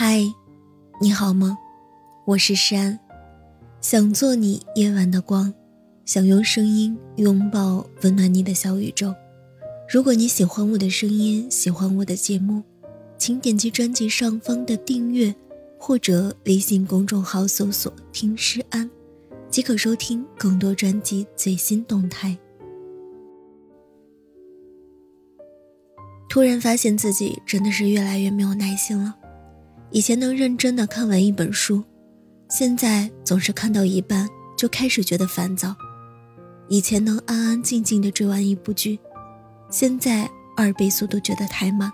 嗨，你好吗？我是山，想做你夜晚的光，想用声音拥抱温暖你的小宇宙。如果你喜欢我的声音，喜欢我的节目，请点击专辑上方的订阅，或者微信公众号搜索“听诗安”，即可收听更多专辑最新动态。突然发现自己真的是越来越没有耐心了。以前能认真的看完一本书，现在总是看到一半就开始觉得烦躁；以前能安安静静的追完一部剧，现在二倍速都觉得太慢，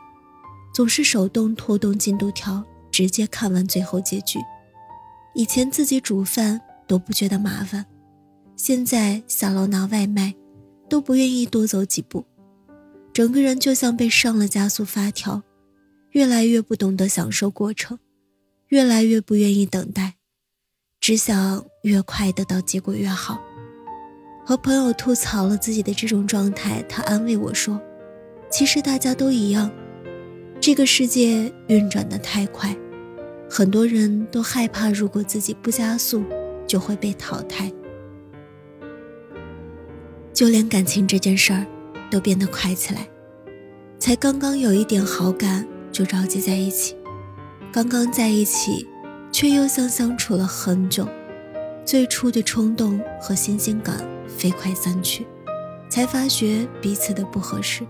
总是手动拖动进度条，直接看完最后结局。以前自己煮饭都不觉得麻烦，现在下楼拿外卖都不愿意多走几步，整个人就像被上了加速发条。越来越不懂得享受过程，越来越不愿意等待，只想越快得到结果越好。和朋友吐槽了自己的这种状态，他安慰我说：“其实大家都一样，这个世界运转的太快，很多人都害怕如果自己不加速就会被淘汰。就连感情这件事儿，都变得快起来，才刚刚有一点好感。”就着急在一起，刚刚在一起，却又像相处了很久，最初的冲动和新鲜感飞快散去，才发觉彼此的不合适，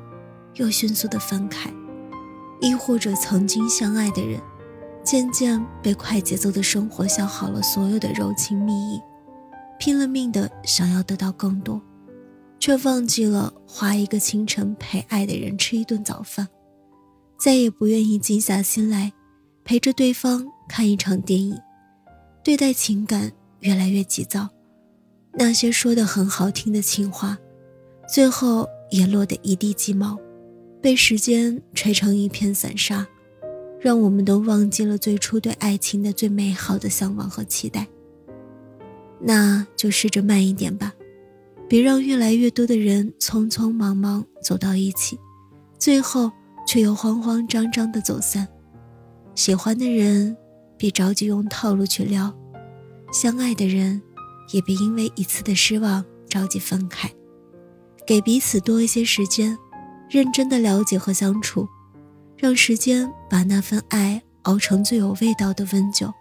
又迅速的分开。亦或者曾经相爱的人，渐渐被快节奏的生活消耗了所有的柔情蜜意，拼了命的想要得到更多，却忘记了花一个清晨陪爱的人吃一顿早饭。再也不愿意静下心来，陪着对方看一场电影，对待情感越来越急躁，那些说的很好听的情话，最后也落得一地鸡毛，被时间吹成一片散沙，让我们都忘记了最初对爱情的最美好的向往和期待。那就试着慢一点吧，别让越来越多的人匆匆忙忙走到一起，最后。却又慌慌张张的走散，喜欢的人别着急用套路去撩，相爱的人也别因为一次的失望着急分开，给彼此多一些时间，认真的了解和相处，让时间把那份爱熬成最有味道的温酒，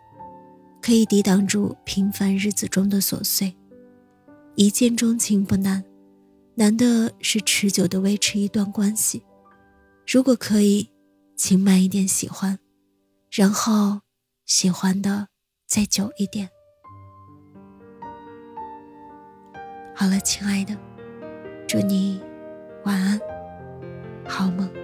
可以抵挡住平凡日子中的琐碎。一见钟情不难，难的是持久的维持一段关系。如果可以，请慢一点喜欢，然后喜欢的再久一点。好了，亲爱的，祝你晚安，好梦。